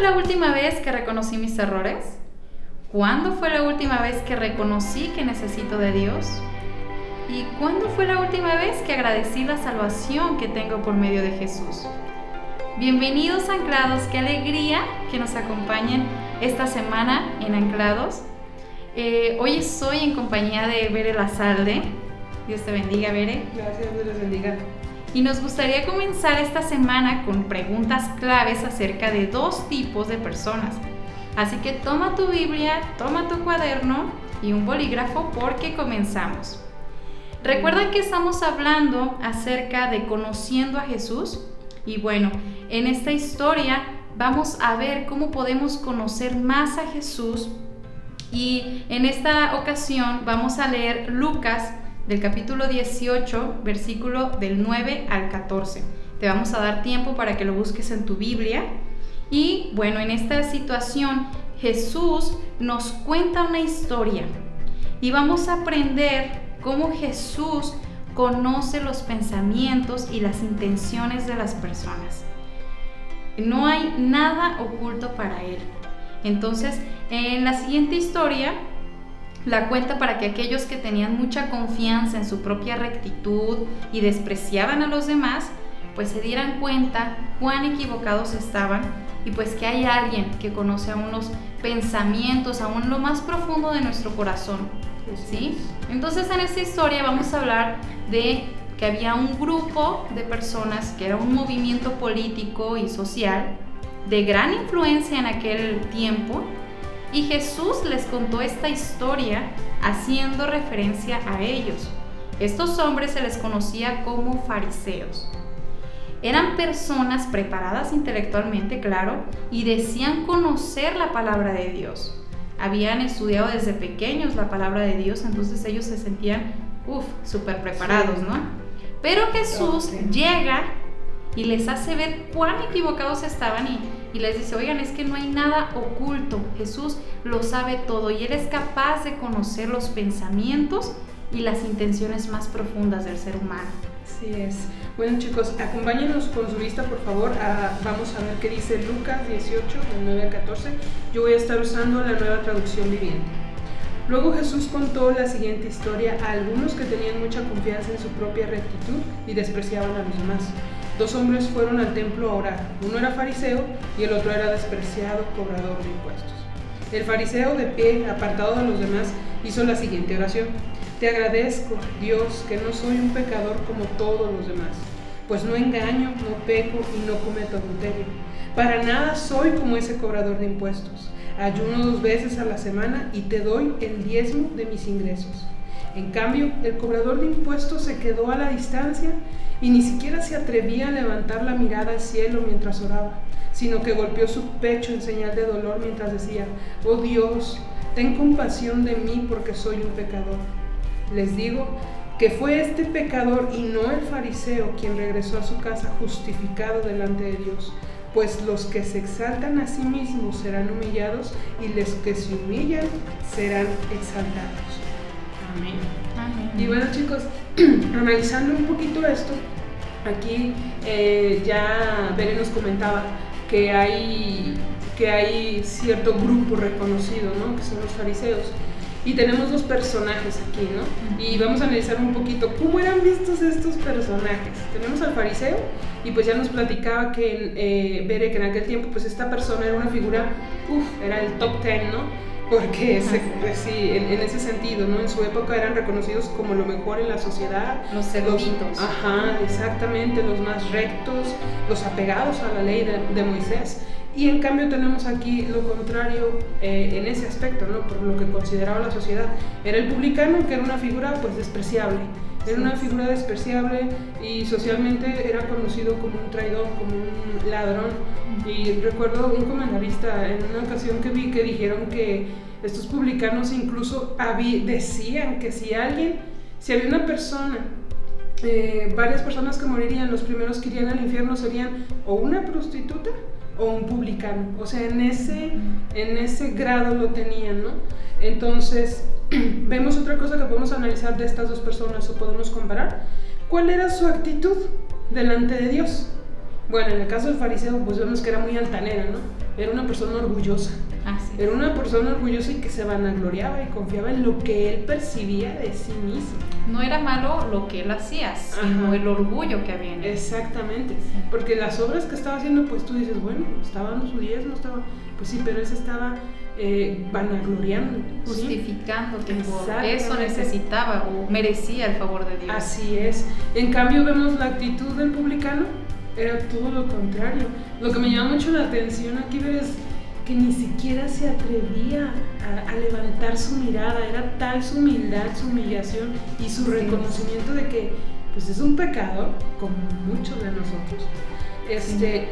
la última vez que reconocí mis errores? ¿Cuándo fue la última vez que reconocí que necesito de Dios? ¿Y cuándo fue la última vez que agradecí la salvación que tengo por medio de Jesús? Bienvenidos Anclados, qué alegría que nos acompañen esta semana en Anclados. Eh, hoy estoy en compañía de Bere Lazalde. Dios te bendiga, Bere. Gracias, Dios les bendiga. Y nos gustaría comenzar esta semana con preguntas claves acerca de dos tipos de personas. Así que toma tu Biblia, toma tu cuaderno y un bolígrafo porque comenzamos. Recuerden que estamos hablando acerca de conociendo a Jesús y bueno, en esta historia vamos a ver cómo podemos conocer más a Jesús y en esta ocasión vamos a leer Lucas del capítulo 18, versículo del 9 al 14. Te vamos a dar tiempo para que lo busques en tu Biblia. Y bueno, en esta situación Jesús nos cuenta una historia y vamos a aprender cómo Jesús conoce los pensamientos y las intenciones de las personas. No hay nada oculto para Él. Entonces, en la siguiente historia, la cuenta para que aquellos que tenían mucha confianza en su propia rectitud y despreciaban a los demás, pues se dieran cuenta cuán equivocados estaban y pues que hay alguien que conoce aún los pensamientos, aún lo más profundo de nuestro corazón ¿sí? Entonces en esta historia vamos a hablar de que había un grupo de personas que era un movimiento político y social de gran influencia en aquel tiempo y Jesús les contó esta historia haciendo referencia a ellos. Estos hombres se les conocía como fariseos. Eran personas preparadas intelectualmente, claro, y decían conocer la palabra de Dios habían estudiado desde pequeños la palabra de Dios, entonces ellos se sentían, uff, súper preparados, ¿no? Pero Jesús llega y les hace ver cuán equivocados estaban y, y, les dice, oigan, es que no hay nada oculto, Jesús lo sabe todo y Él es capaz de conocer los pensamientos y las intenciones más profundas del ser humano. Así es. Bueno chicos, acompáñenos con su vista por favor. vamos a ver qué dice Lucas 18, del 9 al 14. Yo voy a estar usando la nueva traducción viviente. Luego Jesús contó la siguiente historia a algunos que tenían mucha confianza en su propia rectitud y despreciaban a los demás. Dos hombres fueron al templo a orar. Uno era fariseo y el otro era despreciado cobrador de impuestos. El fariseo de pie, apartado de los demás, hizo la siguiente oración. Te agradezco, Dios, que no soy un pecador como todos los demás pues no engaño, no peco y no cometo adulterio. Para nada soy como ese cobrador de impuestos. Ayuno dos veces a la semana y te doy el diezmo de mis ingresos. En cambio, el cobrador de impuestos se quedó a la distancia y ni siquiera se atrevía a levantar la mirada al cielo mientras oraba, sino que golpeó su pecho en señal de dolor mientras decía, oh Dios, ten compasión de mí porque soy un pecador. Les digo que fue este pecador y no el fariseo quien regresó a su casa justificado delante de Dios. Pues los que se exaltan a sí mismos serán humillados y los que se humillan serán exaltados. Amén. Y bueno chicos, analizando un poquito esto, aquí eh, ya Bere nos comentaba que hay, que hay cierto grupo reconocido, ¿no? que son los fariseos. Y tenemos dos personajes aquí, ¿no? Y vamos a analizar un poquito cómo eran vistos estos personajes. Tenemos al fariseo y pues ya nos platicaba que eh, Bere que en aquel tiempo pues esta persona era una figura, uff, era el top ten, ¿no? Porque pues, sí, en, ese sentido, ¿no? En su época eran reconocidos como lo mejor en la sociedad. Los eruditos. Ajá, exactamente, los más rectos, los apegados a la ley de, de Moisés. Y en cambio tenemos aquí lo contrario eh, en ese aspecto, ¿no? por lo que consideraba la sociedad. Era el publicano, que era una figura pues despreciable. Era una figura despreciable y socialmente era conocido como un traidor, como un ladrón. Y recuerdo un comentarista en una ocasión que vi que dijeron que estos publicanos incluso decían que si alguien, si había una persona eh, varias personas que morirían, los primeros que irían al infierno serían o una prostituta o un publicano. O sea, en ese, en ese grado lo tenían, ¿no? Entonces, vemos otra cosa que podemos analizar de estas dos personas o podemos comparar. ¿Cuál era su actitud delante de Dios? Bueno, en el caso del fariseo, pues vemos que era muy altanera, ¿no? era una persona orgullosa. Es. Era una persona orgullosa y que se vanagloriaba y confiaba en lo que él percibía de sí mismo. No era malo lo que él hacía, sino Ajá. el orgullo que había en él. Exactamente. Sí. Porque las obras que estaba haciendo, pues tú dices, bueno, estaba dando su diezmo, estaba. Pues sí, pero él se estaba eh, vanagloriando. ¿sí? Justificando que por eso necesitaba o merecía el favor de Dios. Así es. En cambio, vemos la actitud del publicano, era todo lo contrario. Lo que me llama mucho la atención aquí ves que ni siquiera se atrevía a, a levantar su mirada, era tal su humildad, su humillación y su Sí. reconocimiento de que pues es un pecador, como muchos de nosotros. Este,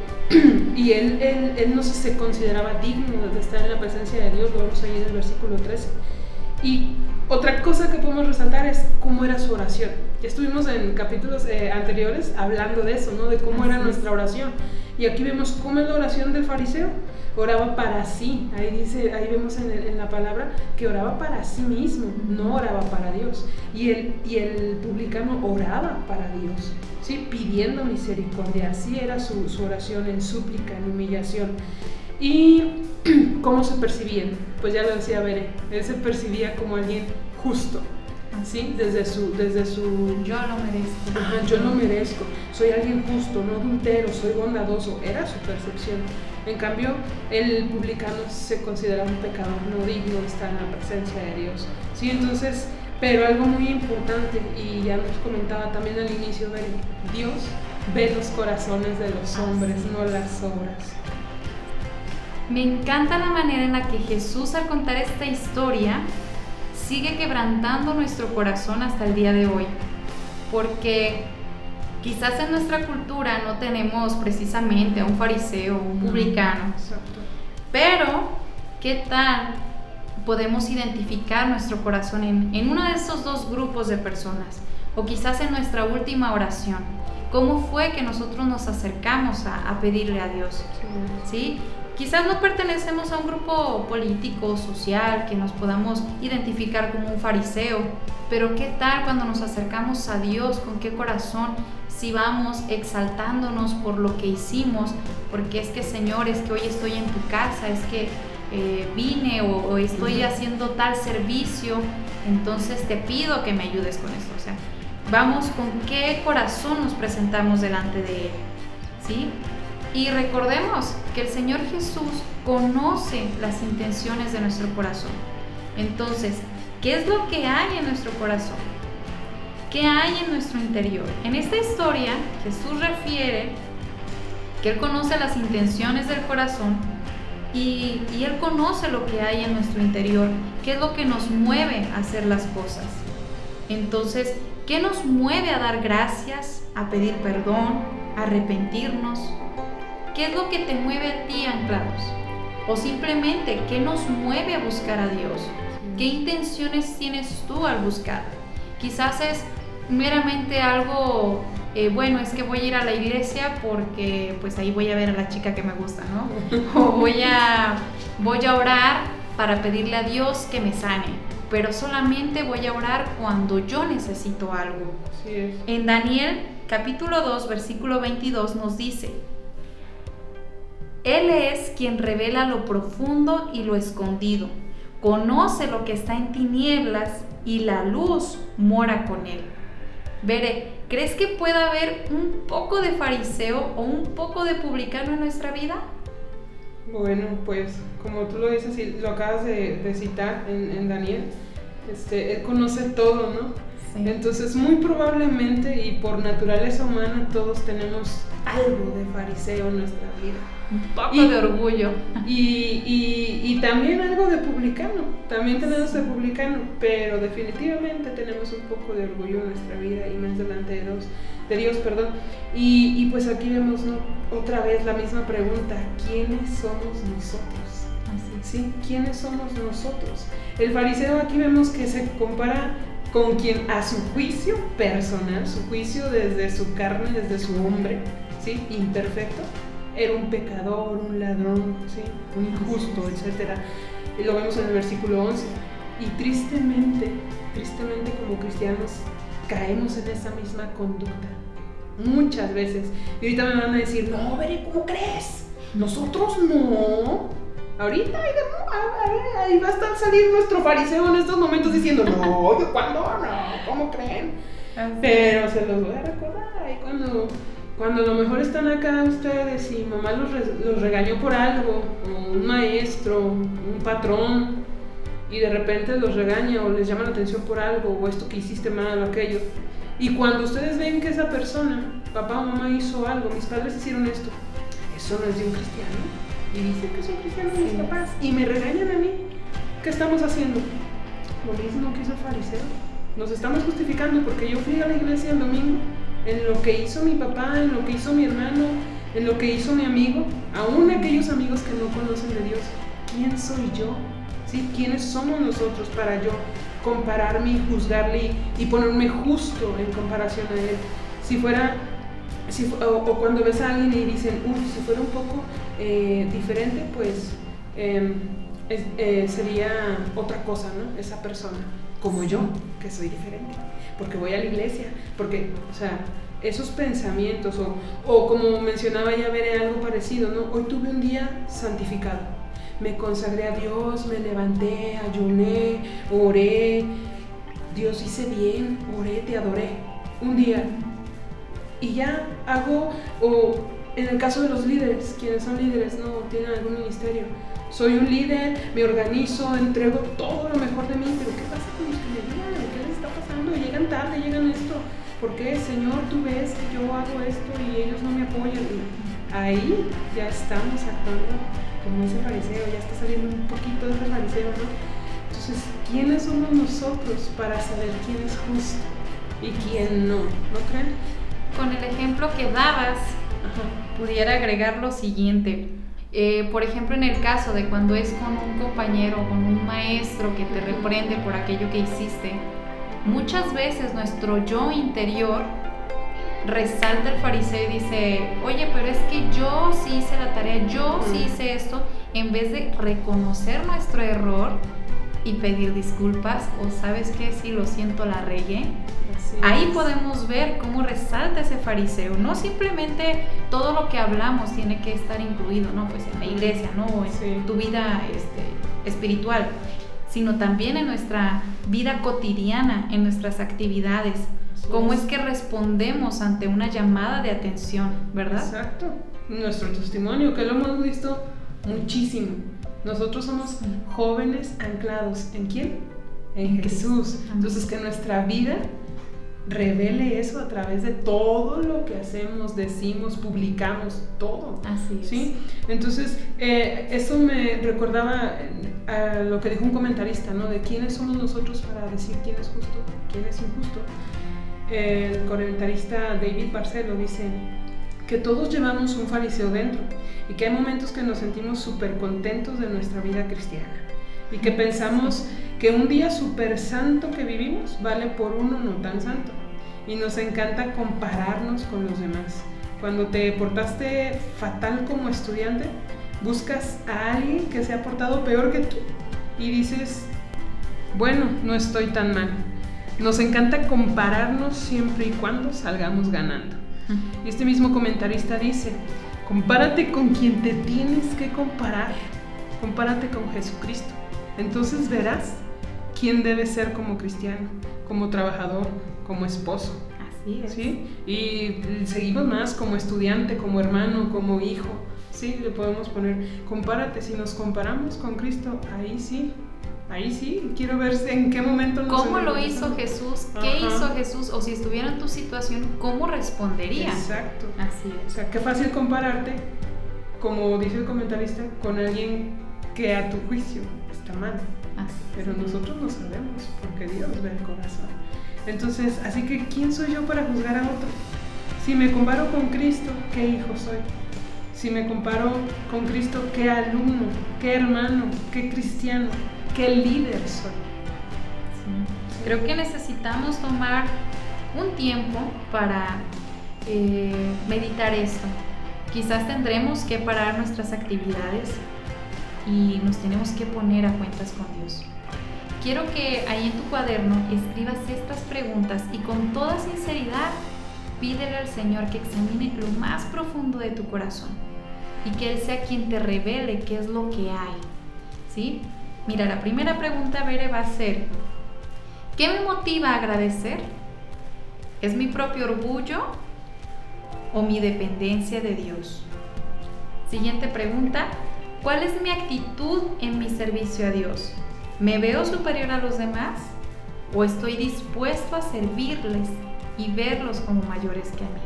y él, él, él no se consideraba digno de estar en la presencia de Dios, lo vemos ahí en el versículo 13. Y otra cosa que podemos resaltar es cómo era su oración. Ya estuvimos en capítulos eh, anteriores hablando de eso, ¿no? De cómo era Así nuestra oración. Y aquí vemos cómo es la oración del fariseo. Oraba para sí. Ahí dice, ahí vemos en, el- en la palabra que oraba para sí mismo, no oraba para Dios. Y el, y el publicano oraba para Dios, ¿sí? Pidiendo misericordia. Así era su, su oración en súplica, en humillación. Y cómo se percibían, pues ya lo decía Bere, él se percibía como alguien justo, ¿sí? Desde su, desde su Yo lo merezco. Ajá, yo no merezco, soy alguien justo, no adultero, soy bondadoso, era su percepción. En cambio, el publicano se considera un pecador no digno de estar en la presencia de Dios. Sí, entonces, pero algo muy importante, y ya nos comentaba también al inicio, Bere, Dios ve los corazones de los hombres, no las obras. Me encanta la manera en la que Jesús al contar esta historia sigue quebrantando nuestro corazón hasta el día de hoy. Porque quizás en nuestra cultura no tenemos precisamente a un fariseo un publicano. Exacto. Pero, ¿qué tal podemos identificar nuestro corazón en, en uno de esos dos grupos de personas? O quizás en nuestra última oración. ¿Cómo fue que nosotros nos acercamos a, a pedirle a Dios? Sí. ¿sí? Quizás no pertenecemos a un grupo político, social, que nos podamos identificar como un fariseo, pero ¿qué tal cuando nos acercamos a Dios? ¿Con qué corazón? Si vamos exaltándonos por lo que hicimos, porque es que Señor, es que hoy estoy en tu casa, es que eh, vine o, o estoy haciendo tal servicio, entonces te pido que me ayudes con esto. O sea, vamos con qué corazón nos presentamos delante de Él, ¿sí? Y recordemos que el Señor Jesús conoce las intenciones de nuestro corazón. Entonces, ¿qué es lo que hay en nuestro corazón? ¿Qué hay en nuestro interior? En esta historia, Jesús refiere que Él conoce las intenciones del corazón y, y Él conoce lo que hay en nuestro interior, qué es lo que nos mueve a hacer las cosas. Entonces, ¿qué nos mueve a dar gracias, a pedir perdón, a arrepentirnos? ¿Qué es lo que te mueve a ti, anclados? O simplemente, ¿qué nos mueve a buscar a Dios? ¿Qué intenciones tienes tú al buscar? Quizás es meramente algo, eh, bueno, es que voy a ir a la iglesia porque pues ahí voy a ver a la chica que me gusta, ¿no? O voy a, voy a orar para pedirle a Dios que me sane, pero solamente voy a orar cuando yo necesito algo. Así es. En Daniel capítulo 2 versículo 22 nos dice, Él es quien revela lo profundo y lo escondido, conoce lo que está en tinieblas y la luz mora con Él. Veré, ¿crees que pueda haber un poco de fariseo o un poco de publicano en nuestra vida? Bueno, pues como tú lo dices y lo acabas de, de citar en, en Daniel, este, él conoce todo, ¿no? Entonces, muy probablemente y por naturaleza humana, todos tenemos algo de fariseo en nuestra vida. Un poco Y- de orgullo. Y, y- y también algo de publicano, también tenemos de publicano, pero definitivamente tenemos un poco de orgullo en nuestra vida y más delante de Dios, de Dios perdón. Y, y pues aquí vemos ¿no? otra vez la misma pregunta, ¿quiénes somos nosotros? Así. ¿Sí? ¿Quiénes somos nosotros? El fariseo aquí vemos que se compara con quien a su juicio personal, su juicio desde su carne, desde su hombre, ¿sí? Imperfecto, era un pecador, un ladrón, ¿sí? Un injusto, etc. Y lo vemos en el versículo 11. Y tristemente, tristemente como cristianos, caemos en esa misma conducta. Muchas veces. Y ahorita me van a decir, no, Bere, ¿cómo crees? Nosotros no. Ahorita ahí va a estar salir nuestro fariseo en estos momentos diciendo, no, ¿de cuándo? No, ¿cómo creen? Pero se los voy a recordar ahí cuando, cuando a lo mejor están acá ustedes y mamá los, los regañó por algo, o un maestro, un patrón, y de repente los regaña o les llama la atención por algo, o esto que hiciste mal o aquello. Y cuando ustedes ven que esa persona, papá o mamá hizo algo, mis padres hicieron esto, eso no es de un cristiano y dicen que son cristianos mis papás y me regañan a mí. ¿Qué estamos haciendo? Lo mismo que hizo el fariseo. Nos estamos justificando porque yo fui a la iglesia el domingo en lo que hizo mi papá, en lo que hizo mi hermano, en lo que hizo mi amigo, aún aquellos amigos que no conocen de Dios. ¿Quién soy yo? ¿Quiénes somos nosotros para yo compararme y juzgarle y, ponerme justo en comparación a Él? Si fuera o, cuando ves a alguien y dicen, uy, si fuera un poco eh, diferente, pues em, eh, sería otra cosa, ¿no? Esa persona, como yo, que soy diferente, porque voy a la iglesia, porque, o sea, esos pensamientos, o, o como mencionaba ya veré algo parecido, ¿no? Hoy tuve un día santificado, me consagré a Dios, me levanté, ayuné, oré, Dios hice bien, oré, te adoré, un día, y ya hago, o en el caso de los líderes, quienes son líderes, no tienen algún ministerio. Soy un líder, me organizo, entrego todo lo mejor de mí, pero ¿qué pasa con los que me llegan? ¿Qué les está pasando? Llegan tarde, llegan esto. ¿Por qué, Señor, tú ves que yo hago esto y ellos no me apoyan? ahí ya estamos actuando como ese fariseo, ya está saliendo un poquito de ese fariseo, ¿no? Entonces, ¿quiénes somos nosotros para saber quién es justo y quién no? ¿No creen? Con el ejemplo que dabas, pudiera agregar lo siguiente. Eh, por ejemplo, en el caso de cuando es con un compañero, con un maestro que te reprende por aquello que hiciste, muchas veces nuestro yo interior resalta el fariseo y dice, oye, pero es que yo sí hice la tarea, yo sí hice esto, en vez de reconocer nuestro error y pedir disculpas o sabes que si lo siento la regué, Ahí podemos ver cómo resalta ese fariseo. No simplemente todo lo que hablamos tiene que estar incluido, ¿no? Pues en la iglesia, ¿no? en tu vida este, espiritual, sino también en nuestra vida cotidiana, en nuestras actividades. cómo es. que respondemos ante una llamada de atención, ¿verdad? Exacto. Nuestro testimonio, que lo hemos visto muchísimo. Nosotros somos jóvenes anclados. ¿En quién? En, Jesús. Entonces, que nuestra vida revele eso a través de todo lo que hacemos, decimos, publicamos, todo. Así es. ¿sí? Entonces, eh, eso me recordaba eh, a lo que dijo un comentarista, ¿no? De quiénes somos nosotros para decir quién es justo, quién es injusto. El comentarista David Barcelo dice que todos llevamos un fariseo dentro y que hay momentos que nos sentimos súper contentos de nuestra vida cristiana y que pensamos que un día súper santo que vivimos vale por uno no tan santo. Y nos encanta compararnos con los demás. Cuando te portaste fatal como estudiante, buscas a alguien que se ha portado peor que tú y dices, bueno, no estoy tan mal. Nos encanta compararnos siempre y cuando salgamos ganando. Y este mismo comentarista dice, compárate con quien te tienes que comparar. Compárate con Jesucristo. Entonces verás quién debe ser como cristiano, como trabajador, como esposo. Así es. ¿Sí? Y seguimos más como estudiante, como hermano, como hijo. Sí, le podemos poner, compárate, si nos comparamos con Cristo, ahí sí, ahí sí, quiero ver en qué momento nos ¿Cómo lo hizo Jesús? ¿Qué hizo Jesús? O si estuviera en tu situación, ¿cómo respondería? Exacto. Así es. O sea, qué fácil compararte, como dice el comentarista, con alguien que a tu juicio está mal. Pero nosotros no sabemos, porque Dios ve el corazón. Entonces, así que, ¿quién soy yo para juzgar a otro? Si me comparo con Cristo, ¿qué hijo soy? Si me comparo con Cristo, ¿qué alumno, qué hermano, qué cristiano, qué líder soy? Creo que necesitamos tomar un tiempo para eh, meditar esto. Quizás tendremos que parar nuestras actividades y nos tenemos que poner a cuentas con Dios. Quiero que ahí en tu cuaderno escribas estas preguntas y con toda sinceridad pídele al Señor que examine lo más profundo de tu corazón y que Él sea quien te revele qué es lo que hay. ¿Sí? Mira, la primera pregunta, Bere, va a ser, ¿qué me motiva a agradecer? ¿Es mi propio orgullo o mi dependencia de Dios? Siguiente pregunta, ¿cuál es mi actitud en mi servicio a Dios? ¿Me veo superior a los demás o estoy dispuesto a servirles y verlos como mayores que a mí?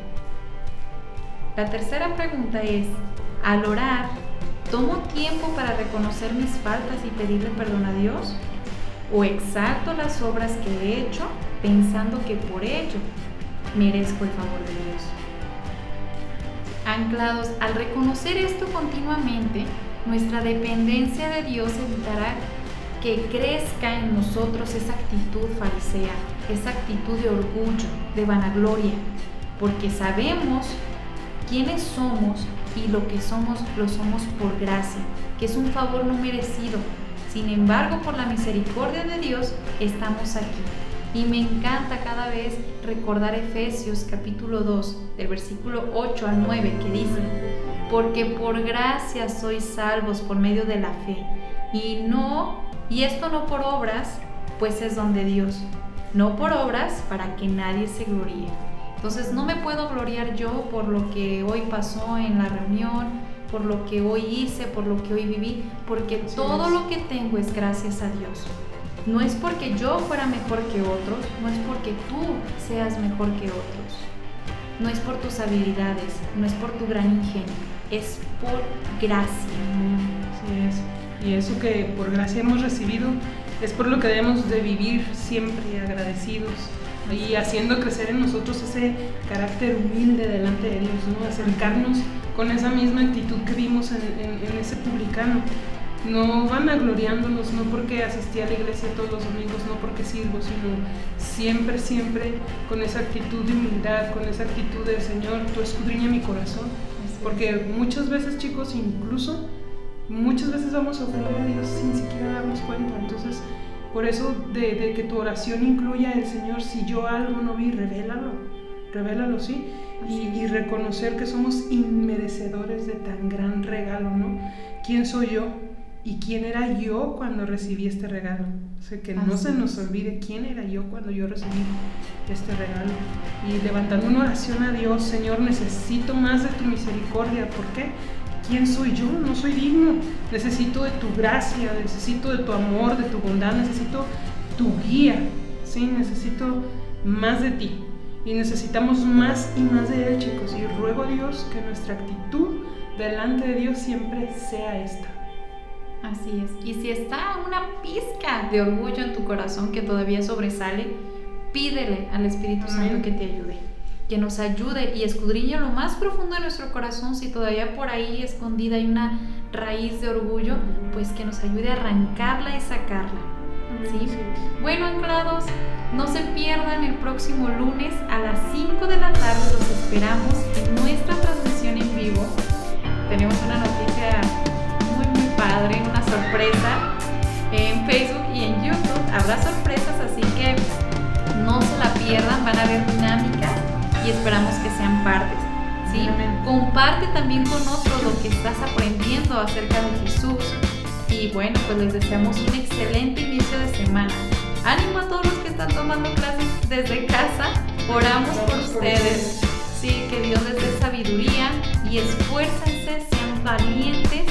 La tercera pregunta es, al orar, ¿tomo tiempo para reconocer mis faltas y pedirle perdón a Dios? ¿O exalto las obras que he hecho pensando que por ello merezco el favor de Dios? Anclados, al reconocer esto continuamente, nuestra dependencia de Dios evitará que crezca en nosotros esa actitud farisea, esa actitud de orgullo, de vanagloria, porque sabemos quiénes somos y lo que somos lo somos por gracia, que es un favor no merecido. Sin embargo, por la misericordia de Dios estamos aquí. Y me encanta cada vez recordar Efesios capítulo 2, del versículo 8 al 9, que dice, porque por gracia sois salvos por medio de la fe, y no, y esto no por obras, pues es don de Dios, no por obras para que nadie se gloríe. Entonces no me puedo gloriar yo por lo que hoy pasó en la reunión, por lo que hoy hice, por lo que hoy viví, porque todo lo que tengo es gracias a Dios. No es porque yo fuera mejor que otros, no es porque tú seas mejor que otros, no es por tus habilidades, no es por tu gran ingenio, es por gracia. Sí es. Y eso que por gracia hemos recibido es por lo que debemos de vivir siempre agradecidos y haciendo crecer en nosotros ese carácter humilde delante de Dios, ¿no? acercarnos con esa misma actitud que vimos en, ese publicano. No van agloriándonos, no porque asistí a la iglesia todos los domingos, no porque sirvo, sino siempre, siempre con esa actitud de humildad, con esa actitud de Señor, tú escudriña mi corazón. Porque muchas veces, chicos, incluso muchas veces vamos a ofender a Dios sin siquiera darnos cuenta. Entonces, por eso de, que tu oración incluya el Señor, si yo algo no vi, revélalo, revélalo, sí, y, reconocer que somos inmerecedores de tan gran regalo, ¿no? ¿Quién soy yo? ¿Y quién era yo cuando recibí este regalo? O sea, que no se nos olvide quién era yo cuando yo recibí este regalo. Y levantando una oración a Dios, Señor, necesito más de tu misericordia. ¿Por qué? ¿quién soy yo? No soy digno. Necesito de tu gracia, necesito de tu amor, de tu bondad, necesito tu guía. Sí, necesito más de ti. Y necesitamos más y más de Él, chicos. Y ruego a Dios que nuestra actitud delante de Dios siempre sea esta. Así es. Y si está una pizca de orgullo en tu corazón que todavía sobresale, pídele al Espíritu Santo que te ayude que nos ayude y escudriñe lo más profundo de nuestro corazón, si todavía por ahí escondida hay una raíz de orgullo, pues que nos ayude a arrancarla y sacarla. ¿sí? Bueno, anclados, no se pierdan el próximo lunes a las 5 de la tarde, los esperamos en nuestra transmisión en vivo. Tenemos una noticia padre, una sorpresa en Facebook y en YouTube. Habrá sorpresas, así que no se la pierdan, van a haber dinámicas y esperamos que sean partes. ¿sí? Comparte también con otros lo que estás aprendiendo acerca de Jesús. Y bueno, pues les deseamos un excelente inicio de semana. Ánimo a todos los que están tomando clases desde casa. Oramos por ustedes. Sí, que Dios les dé sabiduría y esfuércense, sean valientes,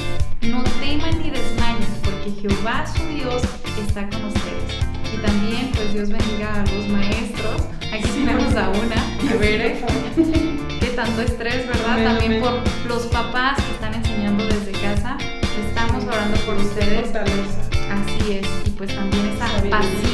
no teman ni desmayen, porque Jehová su Dios está con ustedes. Y también, pues Dios bendiga a los maestros Aquí tenemos a una, a ver, que tanto estrés, ¿verdad? También por los papás que están enseñando desde casa. Estamos orando por ustedes. Así es. Y pues también esa paciencia